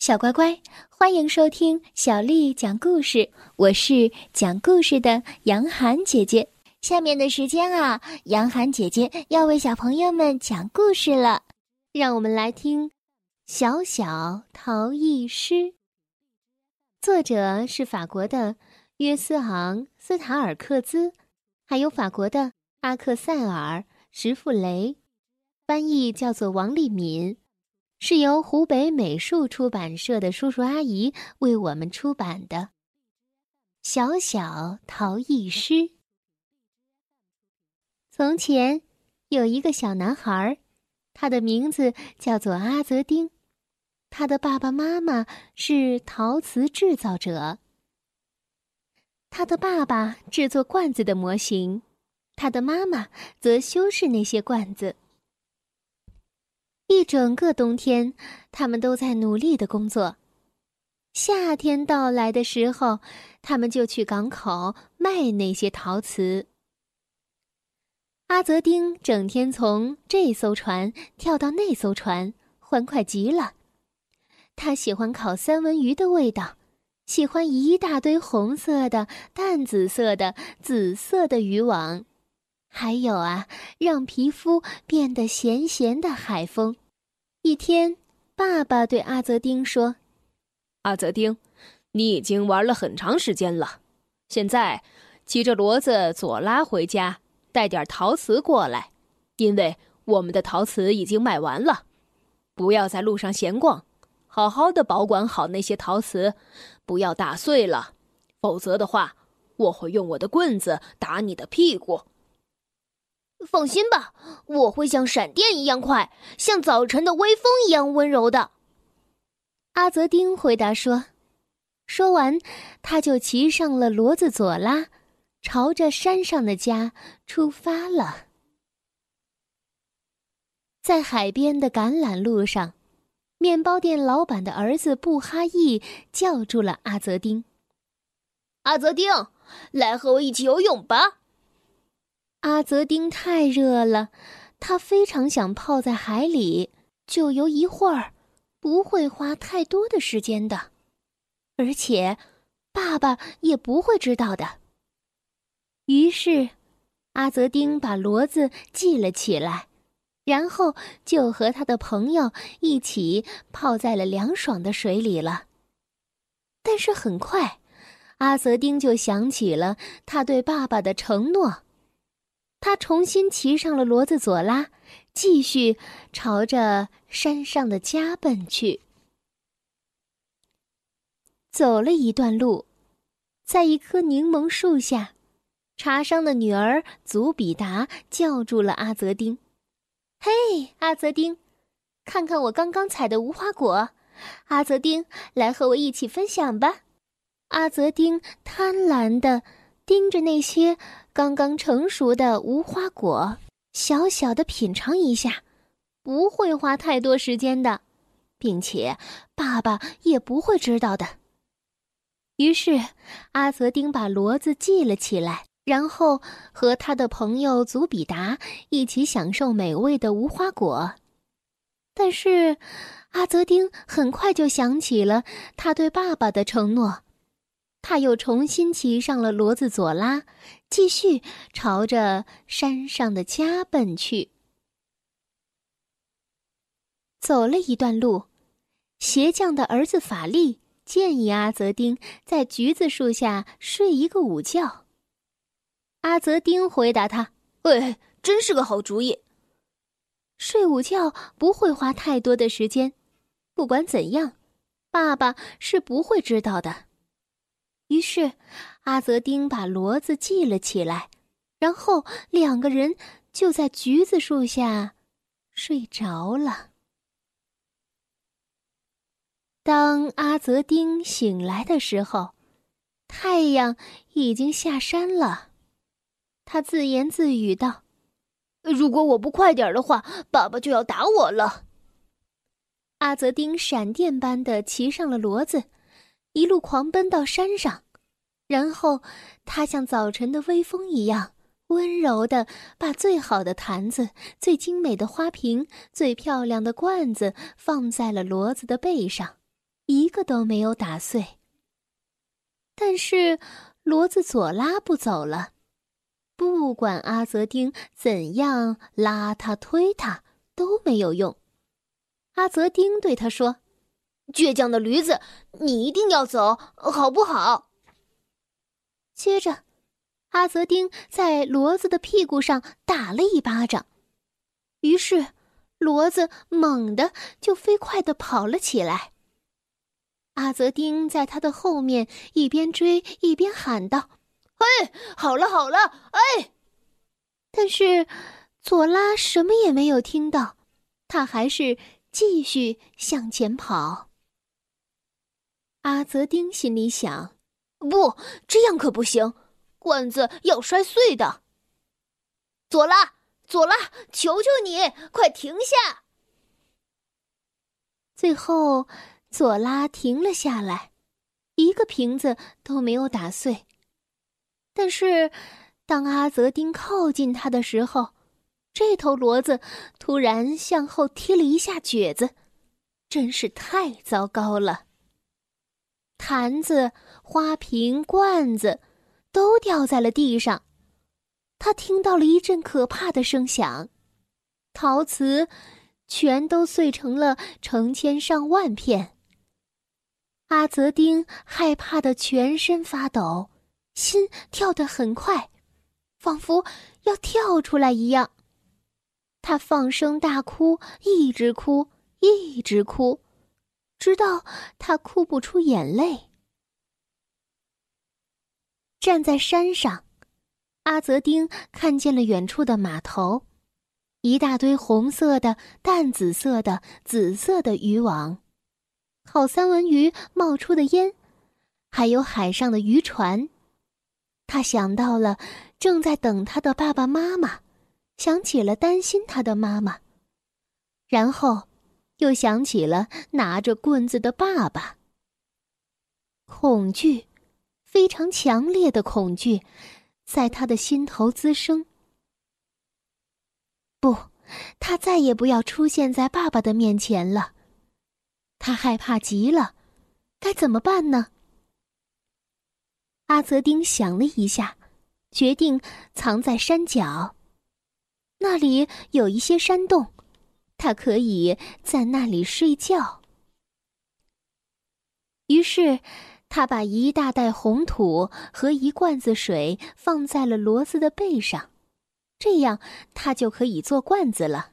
小乖乖，欢迎收听小丽讲故事。我是讲故事的杨涵姐姐。下面的时间啊，杨涵姐姐要为小朋友们讲故事了。让我们来听《小小陶艺师》，作者是法国的约斯昂·斯塔尔克兹，还有法国的阿克塞尔·什弗雷，翻译叫做王立敏。是由湖北美术出版社的叔叔阿姨为我们出版的《小小陶艺师》。从前有一个小男孩，他的名字叫做阿泽丁，他的爸爸妈妈是陶瓷制造者。他的爸爸制作罐子的模型，他的妈妈则修饰那些罐子。一整个冬天，他们都在努力的工作。夏天到来的时候，他们就去港口卖那些陶瓷。阿泽丁整天从这艘船跳到那艘船，欢快极了。他喜欢烤三文鱼的味道，喜欢一大堆红色的、淡紫色的、紫色的渔网。还有啊，让皮肤变得咸咸的海风。一天，爸爸对阿泽丁说：“阿泽丁，你已经玩了很长时间了，现在骑着骡子左拉回家，带点陶瓷过来，因为我们的陶瓷已经卖完了。不要在路上闲逛，好好的保管好那些陶瓷，不要打碎了，否则的话，我会用我的棍子打你的屁股。”放心吧，我会像闪电一样快，像早晨的微风一样温柔的。阿泽丁回答说。说完，他就骑上了骡子左拉，朝着山上的家出发了。在海边的橄榄路上，面包店老板的儿子布哈义叫住了阿泽丁：“阿泽丁，来和我一起游泳吧。”阿泽丁太热了，他非常想泡在海里，就游一会儿，不会花太多的时间的，而且，爸爸也不会知道的。于是，阿泽丁把骡子系了起来，然后就和他的朋友一起泡在了凉爽的水里了。但是很快，阿泽丁就想起了他对爸爸的承诺。他重新骑上了骡子左拉，继续朝着山上的家奔去。走了一段路，在一棵柠檬树下，茶商的女儿祖比达叫住了阿泽丁：“嘿，阿泽丁，看看我刚刚采的无花果！阿泽丁，来和我一起分享吧！”阿泽丁贪婪的盯着那些。刚刚成熟的无花果，小小的品尝一下，不会花太多时间的，并且爸爸也不会知道的。于是，阿泽丁把骡子系了起来，然后和他的朋友祖比达一起享受美味的无花果。但是，阿泽丁很快就想起了他对爸爸的承诺。他又重新骑上了骡子佐拉，继续朝着山上的家奔去。走了一段路，鞋匠的儿子法力建议阿泽丁在橘子树下睡一个午觉。阿泽丁回答他：“喂，真是个好主意。睡午觉不会花太多的时间，不管怎样，爸爸是不会知道的。”于是，阿泽丁把骡子系了起来，然后两个人就在橘子树下睡着了。当阿泽丁醒来的时候，太阳已经下山了。他自言自语道：“如果我不快点的话，爸爸就要打我了。”阿泽丁闪电般的骑上了骡子。一路狂奔到山上，然后他像早晨的微风一样温柔的把最好的坛子、最精美的花瓶、最漂亮的罐子放在了骡子的背上，一个都没有打碎。但是骡子左拉不走了，不管阿泽丁怎样拉他推他都没有用。阿泽丁对他说：“倔强的驴子，你一定要走，好不好？”接着，阿泽丁在骡子的屁股上打了一巴掌，于是骡子猛地就飞快的跑了起来。阿泽丁在他的后面一边追一边喊道：“哎，好了好了，哎！”但是佐拉什么也没有听到，他还是继续向前跑。阿泽丁心里想：“不，这样可不行，罐子要摔碎的。”佐拉，佐拉，求求你，快停下！最后。佐拉停了下来，一个瓶子都没有打碎。但是，当阿泽丁靠近他的时候，这头骡子突然向后踢了一下蹶子，真是太糟糕了。坛子、花瓶、罐子都掉在了地上。他听到了一阵可怕的声响，陶瓷全都碎成了成千上万片。阿泽丁害怕的全身发抖，心跳得很快，仿佛要跳出来一样。他放声大哭，一直哭，一直哭，直到他哭不出眼泪。站在山上，阿泽丁看见了远处的码头，一大堆红色的、淡紫色的、紫色的渔网。烤三文鱼冒出的烟，还有海上的渔船，他想到了正在等他的爸爸妈妈，想起了担心他的妈妈，然后又想起了拿着棍子的爸爸。恐惧，非常强烈的恐惧，在他的心头滋生。不，他再也不要出现在爸爸的面前了。他害怕极了，该怎么办呢？阿泽丁想了一下，决定藏在山脚。那里有一些山洞，他可以在那里睡觉。于是，他把一大袋红土和一罐子水放在了骡子的背上，这样他就可以做罐子了。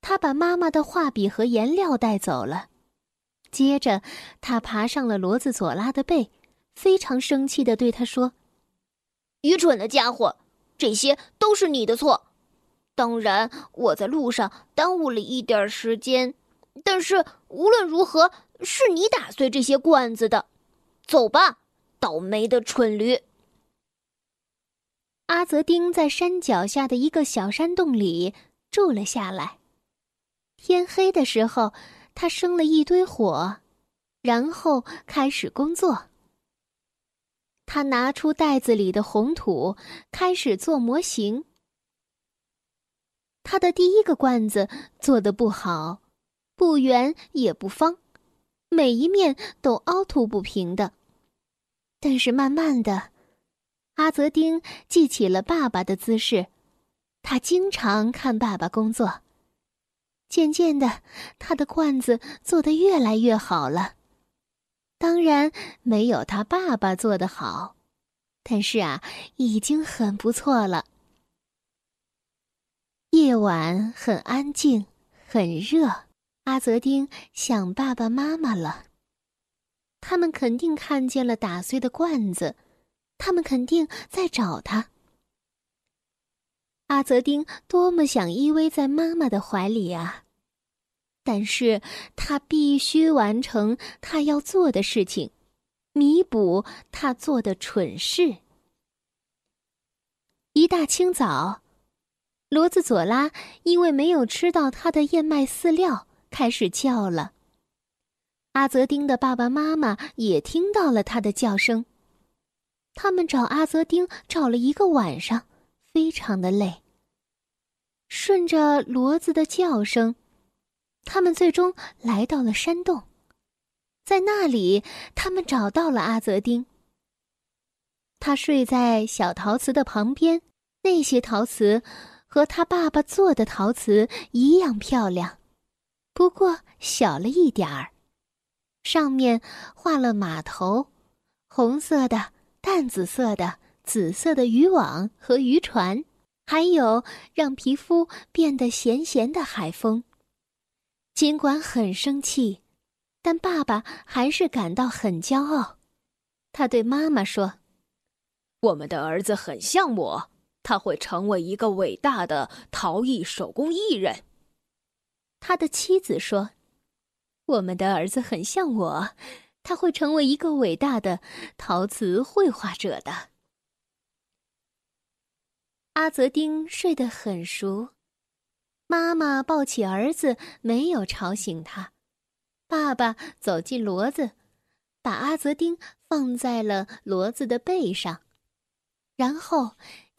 他把妈妈的画笔和颜料带走了。接着，他爬上了骡子佐拉的背，非常生气的对他说：“愚蠢的家伙，这些都是你的错。当然，我在路上耽误了一点时间，但是无论如何，是你打碎这些罐子的。走吧，倒霉的蠢驴。”阿泽丁在山脚下的一个小山洞里住了下来。天黑的时候。他生了一堆火，然后开始工作。他拿出袋子里的红土，开始做模型。他的第一个罐子做的不好，不圆也不方，每一面都凹凸不平的。但是慢慢的，阿泽丁记起了爸爸的姿势，他经常看爸爸工作。渐渐的，他的罐子做得越来越好了。当然没有他爸爸做的好，但是啊，已经很不错了。夜晚很安静，很热。阿泽丁想爸爸妈妈了。他们肯定看见了打碎的罐子，他们肯定在找他。阿泽丁多么想依偎在妈妈的怀里啊！但是他必须完成他要做的事情，弥补他做的蠢事。一大清早，骡子佐拉因为没有吃到他的燕麦饲料，开始叫了。阿泽丁的爸爸妈妈也听到了他的叫声，他们找阿泽丁找了一个晚上，非常的累。顺着骡子的叫声，他们最终来到了山洞，在在那里，他们找到了阿泽丁。他睡在小陶瓷的旁边，那些陶瓷和他爸爸做的陶瓷一样漂亮，不过小了一点儿。上面画了码头，红色的、淡紫色的、紫色的渔网和渔船，还有让皮肤变得咸咸的海风。尽管很生气，但爸爸还是感到很骄傲。他对妈妈说。我们的儿子很像我，他会成为一个伟大的陶艺手工艺人。他的妻子说：“我们的儿子很像我，他会成为一个伟大的陶瓷绘画者的。”阿泽丁睡得很熟，妈妈抱起儿子，没有吵醒他。爸爸走进骡子，把阿泽丁放在了骡子的背上。然后，